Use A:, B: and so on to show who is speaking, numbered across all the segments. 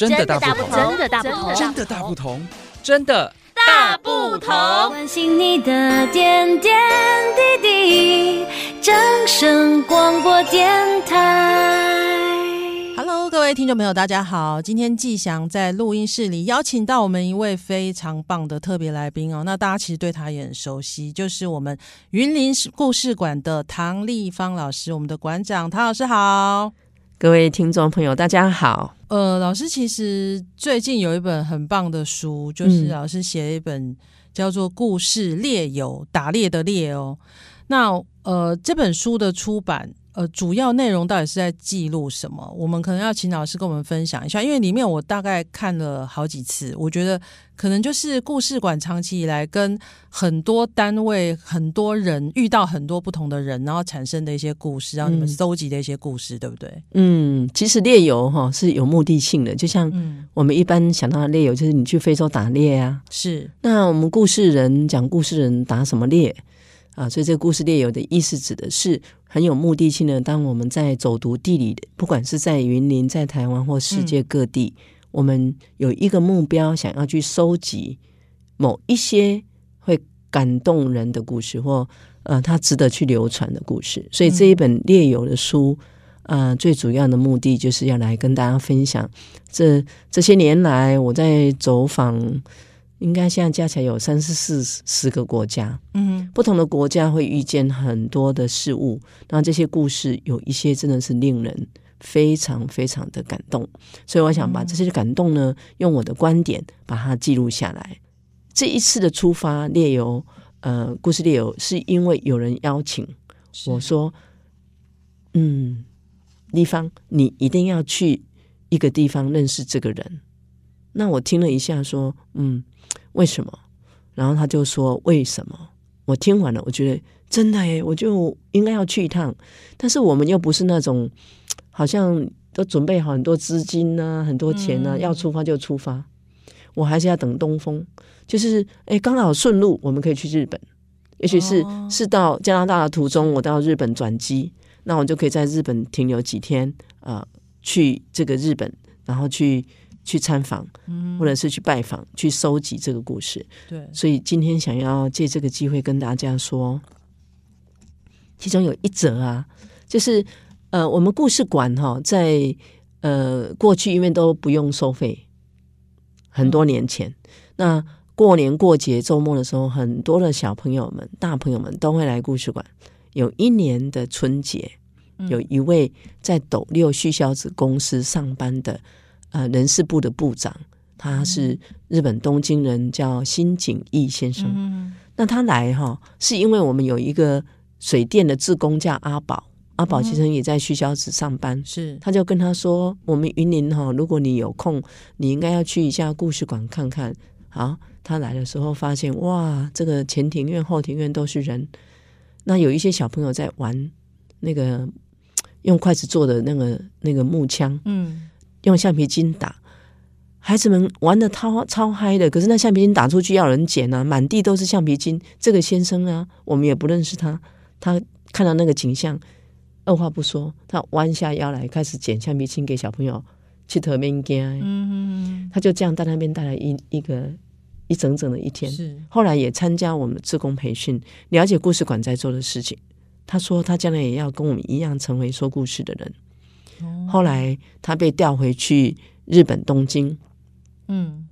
A: 真的大不同，
B: 真的大不同，
A: 真的大不同，真的大不同。
C: 关心你的点点滴滴，掌声广播电台。
D: Hello，各位听众朋友，大家好。今天季祥在录音室里邀请到我们一位非常棒的特别来宾哦。那大家其实对他也很熟悉，就是我们云林故事馆的唐丽芳老师，我们的馆长唐老师好。
E: 各位听众朋友，大家好。
D: 呃，老师其实最近有一本很棒的书，就是老师写了一本叫做《故事猎友》，打猎的猎哦。那呃，这本书的出版。呃，主要内容到底是在记录什么？我们可能要请老师跟我们分享一下，因为里面我大概看了好几次，我觉得可能就是故事馆长期以来跟很多单位、很多人遇到很多不同的人，然后产生的一些故事，然后你们搜集的一些故事，嗯、对不对？
E: 嗯，其实猎游哈是有目的性的，就像我们一般想到的猎游，就是你去非洲打猎啊。
D: 是，
E: 那我们故事人讲故事人打什么猎？啊，所以这个故事猎友的意思指的是很有目的性的。当我们在走读地理，不管是在云林、在台湾或世界各地，嗯、我们有一个目标，想要去收集某一些会感动人的故事，或呃，它值得去流传的故事。所以这一本猎友的书，呃，最主要的目的就是要来跟大家分享这这些年来我在走访。应该现在加起来有三四四十个国家，嗯，不同的国家会遇见很多的事物，那这些故事有一些真的是令人非常非常的感动，所以我想把这些感动呢，用我的观点把它记录下来。这一次的出发猎友，呃，故事猎友是因为有人邀请我说，嗯，丽芳，你一定要去一个地方认识这个人。那我听了一下，说，嗯。为什么？然后他就说：“为什么？”我听完了，我觉得真的诶，我就应该要去一趟。但是我们又不是那种好像都准备好很多资金呢、啊、很多钱呢、啊，要出发就出发。我还是要等东风，就是哎，刚好顺路，我们可以去日本。也许是是到加拿大的途中，我到日本转机，那我就可以在日本停留几天，呃，去这个日本，然后去。去参访，或者是去拜访，去收集这个故事。
D: 对，
E: 所以今天想要借这个机会跟大家说，其中有一则啊，就是呃，我们故事馆哈，在呃过去因为都不用收费，很多年前，那过年过节周末的时候，很多的小朋友们、大朋友们都会来故事馆。有一年的春节，有一位在斗六旭萧子公司上班的。呃，人事部的部长，他是日本东京人，叫新井义先生。嗯、那他来哈，是因为我们有一个水电的志工叫阿宝，阿宝先生也在徐小子上班。是、嗯，他就跟他说：“我们云林哈，如果你有空，你应该要去一下故事馆看看。”好，他来的时候发现，哇，这个前庭院、后庭院都是人。那有一些小朋友在玩那个 用筷子做的那个那个木枪。嗯。用橡皮筋打，孩子们玩的超超嗨的。可是那橡皮筋打出去要人捡啊，满地都是橡皮筋。这个先生啊，我们也不认识他。他看到那个景象，二话不说，他弯下腰来开始捡橡皮筋给小朋友去特别惊。嗯嗯，他就这样在那边待了一一个一整整的一天。是，后来也参加我们的志工培训，了解故事馆在做的事情。他说他将来也要跟我们一样成为说故事的人。后来他被调回去日本东京，嗯，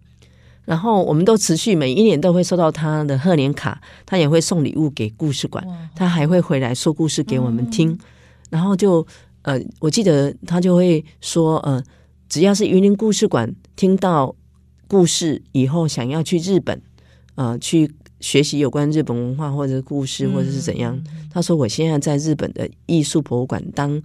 E: 然后我们都持续每一年都会收到他的贺年卡，他也会送礼物给故事馆，他还会回来说故事给我们听，然后就呃，我记得他就会说，呃，只要是云林故事馆听到故事以后，想要去日本，呃，去学习有关日本文化或者故事或者是怎样，他说我现在在日本的艺术博物馆当。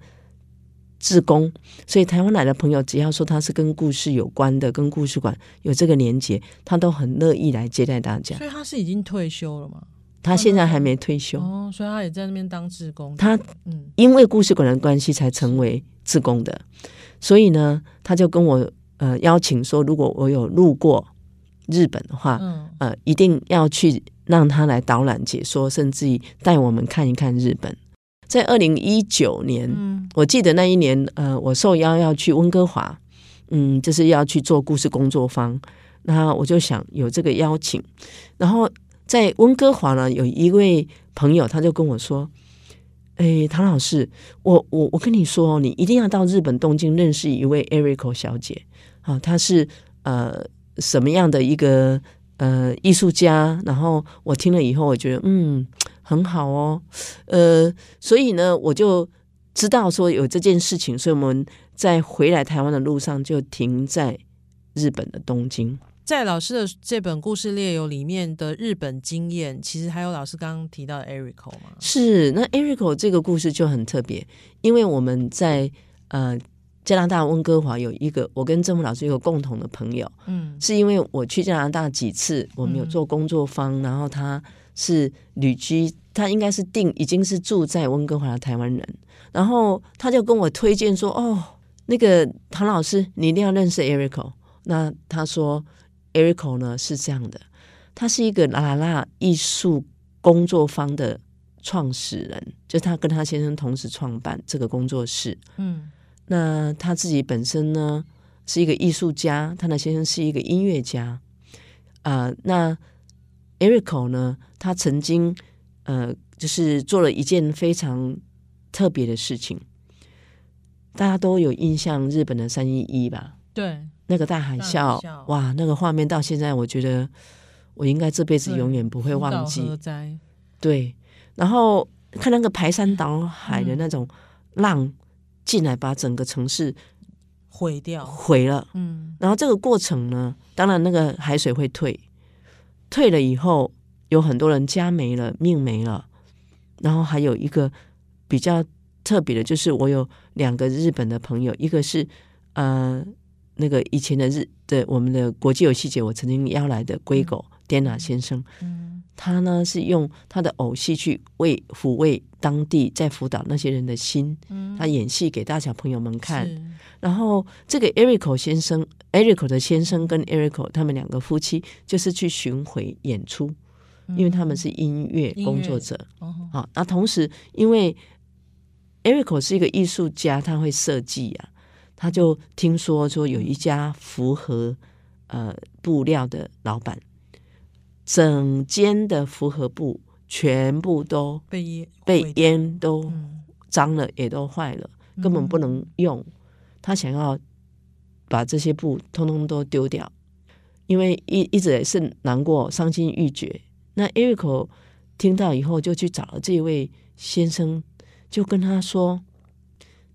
E: 志工，所以台湾来的朋友，只要说他是跟故事有关的，跟故事馆有这个连结，他都很乐意来接待大家。
D: 所以他是已经退休了吗？
E: 他现在还没退休
D: 哦，所以他也在那边当志工。
E: 他嗯，因为故事馆的关系才成为志工的，所以呢，他就跟我呃邀请说，如果我有路过日本的话，嗯呃，一定要去让他来导览解说，甚至于带我们看一看日本。在二零一九年，嗯，我记得那一年，呃，我受邀要去温哥华，嗯，就是要去做故事工作坊。那我就想有这个邀请，然后在温哥华呢，有一位朋友他就跟我说：“哎，唐老师，我我我跟你说，你一定要到日本东京认识一位 Erico 小姐啊，她是呃什么样的一个呃艺术家？”然后我听了以后，我觉得嗯很好哦，呃，所以呢，我就知道说有这件事情，所以我们在回来台湾的路上就停在日本的东京。
D: 在老师的这本故事列游里面的日本经验，其实还有老师刚刚提到的 Erico 吗？
E: 是，那 Erico 这个故事就很特别，因为我们在呃加拿大温哥华有一个，我跟郑木老师有共同的朋友，嗯，是因为我去加拿大几次，我们有做工作坊，嗯、然后他是旅居，他应该是定已经是住在温哥华的台湾人，然后他就跟我推荐说，哦，那个唐老师，你一定要认识 Erico。那他说。：“Erico 呢是这样的，他是一个啦啦啦艺术工作坊的创始人，就他跟他先生同时创办这个工作室。嗯，那他自己本身呢是一个艺术家，他的先生是一个音乐家。啊、那 Eriko 呢，他曾经呃就是做了一件非常特别的事情，大家都有印象，日本的三一一吧？对。那个大海啸，大海啸哇，那个画面到现在，我觉得我应该这辈子永远不会忘记。对，然后看那个排山倒海的那种浪进来，把整个城市毁掉，毁了。嗯，然后这个过程呢，当然那个海水会退，退了以后，有很多人家没了，命没了。然后还有一个比较特别的，就是我有两个日本的朋友，一个是呃。那个以前的日的我们的国际游戏节，我曾经邀来的龟狗 Dana 先生，嗯，他呢是用他的偶戏去为抚慰当地在福岛那些人的心，嗯，他演戏给大小朋友们看。然后这个 Erico 先生，Erico 的先生跟 Erico 他们两个夫妻就是去巡回演出，因为他们是音乐工作者，哦，好，那同时因为 Erico 是一个艺术家，他会设计啊。他就听说说有一家符合呃布料的老板，整间的复合布全部都被被淹都脏了，也都坏了，根本不能用。他想要把这些布通通都丢掉，因为一一直也是难过、伤心欲绝。那 Erico 听到以后，就去找了这位先生，就跟他说：“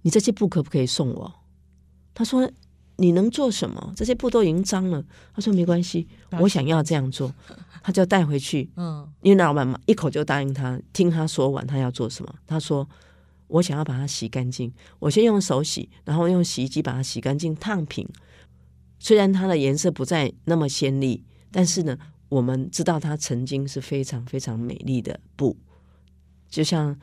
E: 你这些布可不可以送我？”他说：“你能做什么？这些布都已经脏了。”他说：“没关系，我想要这样做。”他就带回去。嗯，因为老板嘛，一口就答应他。听他说完，他要做什么？他说：“我想要把它洗干净。我先用手洗，然后用洗衣机把它洗干净，烫平。虽然它的颜色不再那么鲜丽，但是呢，我们知道它曾经是非常非常美丽的布，就像。”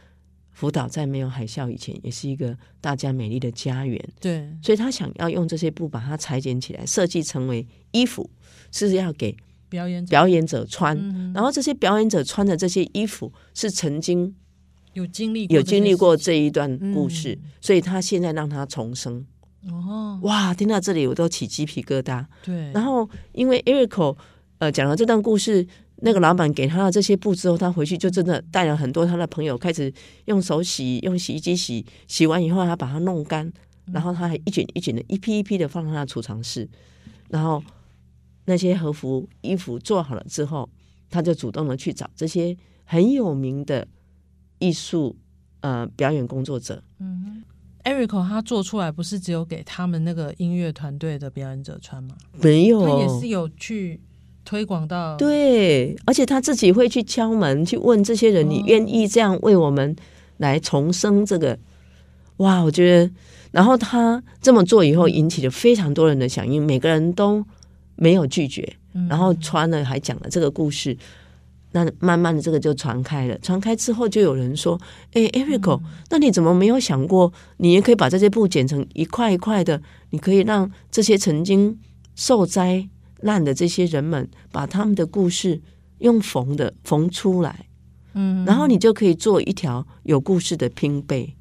E: 福岛在没有海啸以前，也是一个大家美丽的家园。对，所以他想要用这些布把它裁剪起来，设计成为衣服，是要给表演表演者穿。然后这些表演者穿的这些衣服，是曾经有经历有经历过这一段故事，所以他现在让他重生。哦，哇！听到这里我都起鸡皮疙瘩。对，然后因为 Erico 呃讲了这段故事。那个老板给他的这些布之后，他回去就真的带了很多他的朋友，开始用手洗，用洗衣机洗。洗完以后，他把它弄干，然后他还一卷一卷的，一批一批的放在他的储藏室。然后那些和服衣服做好了之后，他就主动的去找这些很有名的艺术呃表演工作者。嗯
D: ，Erico 他做出来不是只有给他们那个音乐团队的表演者穿吗？
E: 没有，
D: 他也是有去。推广到
E: 对，而且他自己会去敲门，去问这些人：“你愿意这样为我们来重生这个？”哦、哇，我觉得，然后他这么做以后，引起了非常多人的响应，每个人都没有拒绝，然后穿了还讲了这个故事。那慢慢的，这个就传开了。传开之后，就有人说：“哎，Erico，那你怎么没有想过，你也可以把这些布剪成一块一块的？你可以让这些曾经受灾。”烂的这些人们，把他们的故事用缝的缝出来，嗯，然后你就可以做一条有故事的拼背，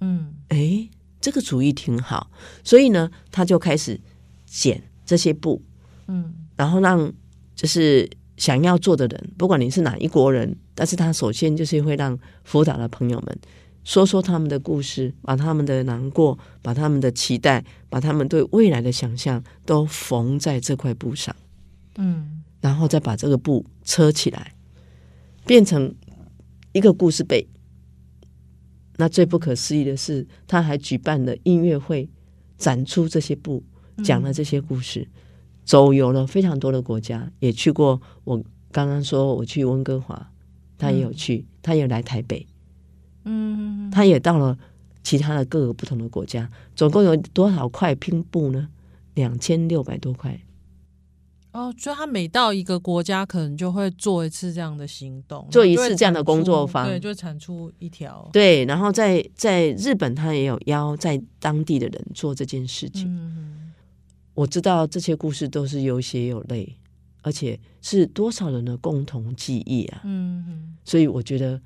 E: 嗯，哎，这个主意挺好，所以呢，他就开始剪这些布，
D: 嗯，
E: 然后让就是想要做的人，不管你是哪一国人，但是他首先就是会让辅导的朋友们说说他们的故事，把他们的难过，把他们的期待，把他们对未来的想象都缝在这块布上，
D: 嗯，
E: 然后再把这个布车起来，变成一个故事背。那最不可思议的是，他还举办了音乐会，展出这些布，讲了这些故事，嗯、走游了非常多的国家，也去过。我刚刚说我去温哥华，他也有去，嗯、他也来台北，
D: 嗯，
E: 他也到了其他的各个不同的国家，总共有多少块拼布呢？两千六百多块。
D: 哦，所以他每到一个国家，可能就会做一次这样的行动，
E: 做一次这样的工作坊，
D: 对，就产出一条。
E: 对，然后在在日本，他也有邀在当地的人做这件事情。
D: 嗯，
E: 我知道这些故事都是有血有泪，而且是多少人的共同记忆啊。
D: 嗯，
E: 所以我觉得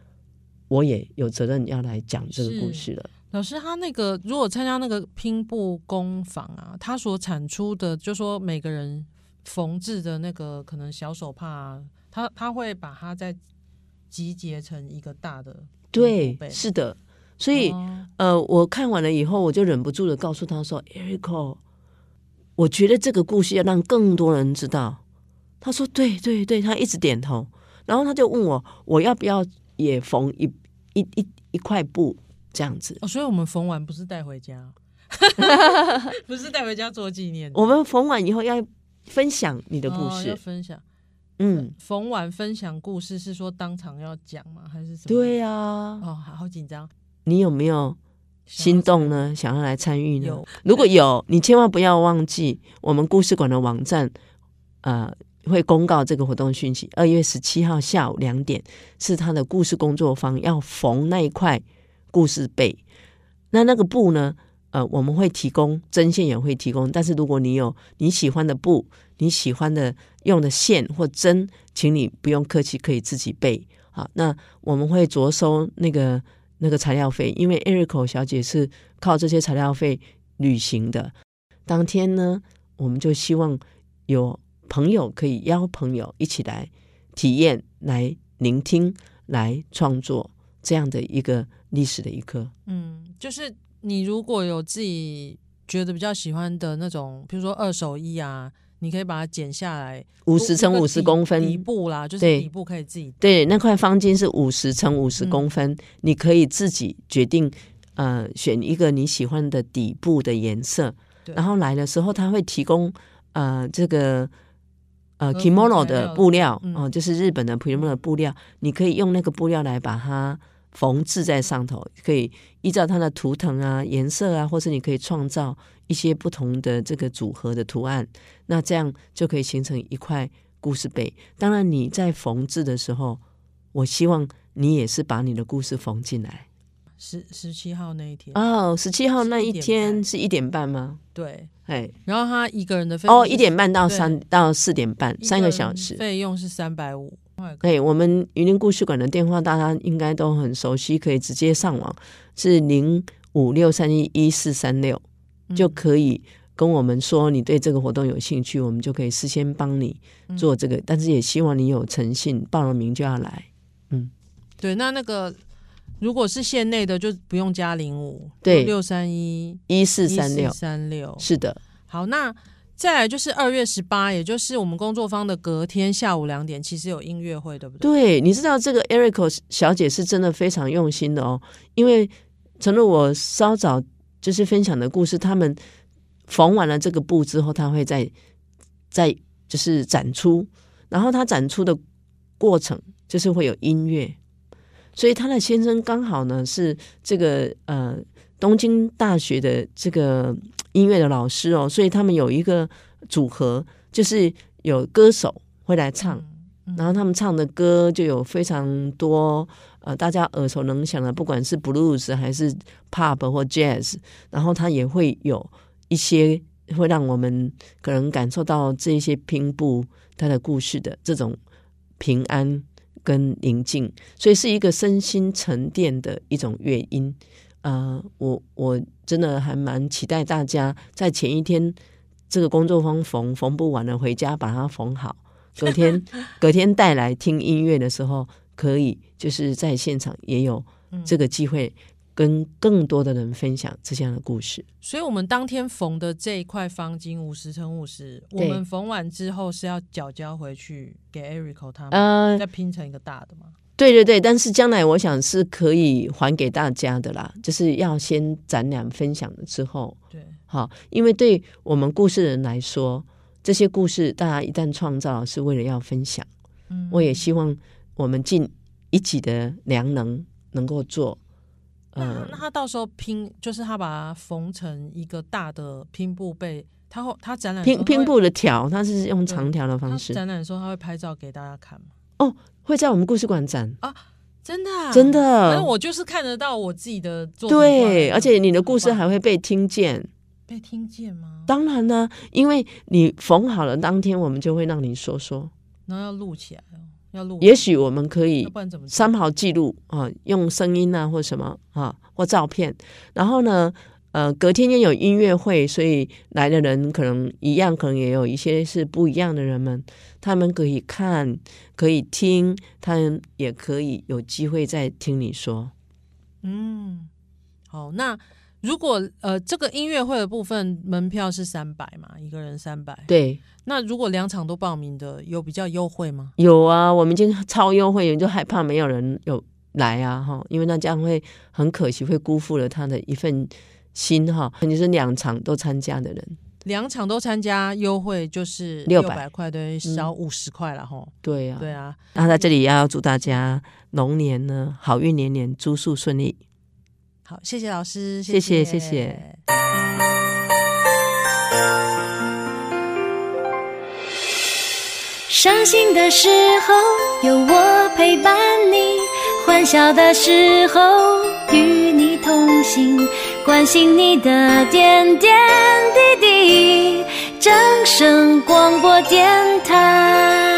E: 我也有责任要来讲这个故事了。
D: 老师，他那个如果参加那个拼布工坊啊，他所产出的，就说每个人。缝制的那个可能小手帕，他他会把它再集结成一个大的。
E: 对，是的。所以，
D: 哦、
E: 呃，我看完了以后，我就忍不住的告诉他说：“Erico，我觉得这个故事要让更多人知道。”他说：“对对对。”他一直点头。然后他就问我：“我要不要也缝一一一一块布这样子？”
D: 哦，所以我们缝完不是带回家，不是带回家做纪念。
E: 我们缝完以后要。分享你的故事，
D: 哦、分享，
E: 嗯，
D: 缝完分享故事是说当场要讲吗？还是什么？
E: 对呀、
D: 啊，哦，好紧张。
E: 你有没有心动呢？想要来参与呢？如果有，你千万不要忘记我们故事馆的网站，呃，会公告这个活动讯息。二月十七号下午两点是他的故事工作坊，要缝那一块故事背。那那个布呢？呃，我们会提供针线，也会提供。但是如果你有你喜欢的布，你喜欢的用的线或针，请你不用客气，可以自己备。好，那我们会着收那个那个材料费，因为 Erico 小姐是靠这些材料费旅行的。当天呢，我们就希望有朋友可以邀朋友一起来体验、来聆听、来创作这样的一个历史的一刻。
D: 嗯，就是。你如果有自己觉得比较喜欢的那种，比如说二手衣啊，你可以把它剪下来，
E: 五十乘五十公分
D: 底部啦，就是底部可以自己
E: 对，对那块方巾是五十乘五十公分，嗯，你可以自己决定，呃，选一个你喜欢的底部的颜色，然后来的时候他会提供呃这个呃 kimono 的布料哦，嗯呃，就是日本的 kimono 的布料，你可以用那个布料来把它。缝制在上头，可以依照它的图腾啊、颜色啊，或是你可以创造一些不同的这个组合的图案，那这样就可以形成一块故事背。当然，你在缝制的时候，我希望你也是把你的故事缝进来。
D: 十十七号那一天
E: 哦，十七号那一天是一点半吗？
D: 对，
E: 哎，
D: 然后他一个人的费用
E: 哦，一点半到三到四点半，三个小时，
D: 费用是三百五。
E: 对，我们云林故事馆的电话大家应该都很熟悉，可以直接上网，是零五六三一一四三六，就可以跟我们说你对这个活动有兴趣，我们就可以事先帮你做这个。但是也希望你有诚信，报了名就要来。嗯，
D: 对，那那个如果是县内的，就不用加零五，
E: 对，
D: 六三一
E: 一四三六
D: 三六，
E: 是的。
D: 好，那。再来就是二月十八，也就是我们工作坊的隔天下午两点，其实有音乐会，对不对？
E: 对，你知道这个 Erico 小姐是真的非常用心的哦，因为诚如我稍早就是分享的故事，他们缝完了这个布之后，他会再再就是展出，然后他展出的过程就是会有音乐，所以他的先生刚好呢是这个呃东京大学的这个。音乐的老师哦，所以他们有一个组合，就是有歌手会来唱，然后他们唱的歌就有非常多呃大家耳熟能详的，不管是 blues 还是 pop 或 jazz，然后他也会有一些会让我们可能感受到这些拼布它的故事的这种平安跟宁静，所以是一个身心沉淀的一种乐音。呃，我我真的还蛮期待大家在前一天这个工作坊缝缝不完了，回家把它缝好，隔天 隔天带来听音乐的时候，可以就是在现场也有这个机会。跟更多的人分享这样的故事，
D: 所以，我们当天缝的这一块方巾五十乘五十，我们缝完之后是要缴交回去给 Erico 他们，呃，再拼成一个大的吗？
E: 对对对，但是将来我想是可以还给大家的啦，就是要先展览分享了之后，
D: 对，
E: 好，因为对我们故事人来说，这些故事大家一旦创造是为了要分享，嗯，我也希望我们尽一己的良能能够做。
D: 那那他到时候拼，就是他把它缝成一个大的拼布被，他后他展览
E: 拼拼布的条，他是用长条的方式。
D: 展览的时候他会拍照给大家看吗？
E: 哦，会在我们故事馆展
D: 啊，真的、啊、
E: 真的。
D: 反正我就是看得到我自己的作
E: 品。对，而且你的故事还会被听见。
D: 被听见吗？
E: 当然呢，因为你缝好了当天，我们就会让你说说，
D: 然后要录起来哦。
E: 要录也许我们可以三好记录啊，用声音啊或什么啊或照片，然后呢，呃，隔天也有音乐会，所以来的人可能一样，可能也有一些是不一样的人们，他们可以看，可以听，他们也可以有机会再听你说。
D: 嗯，好，那如果呃这个音乐会的部分门票是三百嘛，一个人三百，
E: 对。
D: 那如果两场都报名的，有比较优惠吗？
E: 有啊，我们今天超优惠，你就害怕没有人有来啊，哈，因为那这样会很可惜，会辜负了他的一份心哈。你是两场都参加的人，
D: 两场都参加，优惠就是六百块，对，少五十块了哈。
E: 对呀，
D: 对啊。
E: 那在这里要祝大家龙年呢好运连连，诸事顺利。
D: 好，谢谢老师，
E: 谢谢，谢谢。谢谢
C: 伤心的时候有我陪伴你，欢笑的时候与你同行，关心你的点点滴滴。掌声广播电台。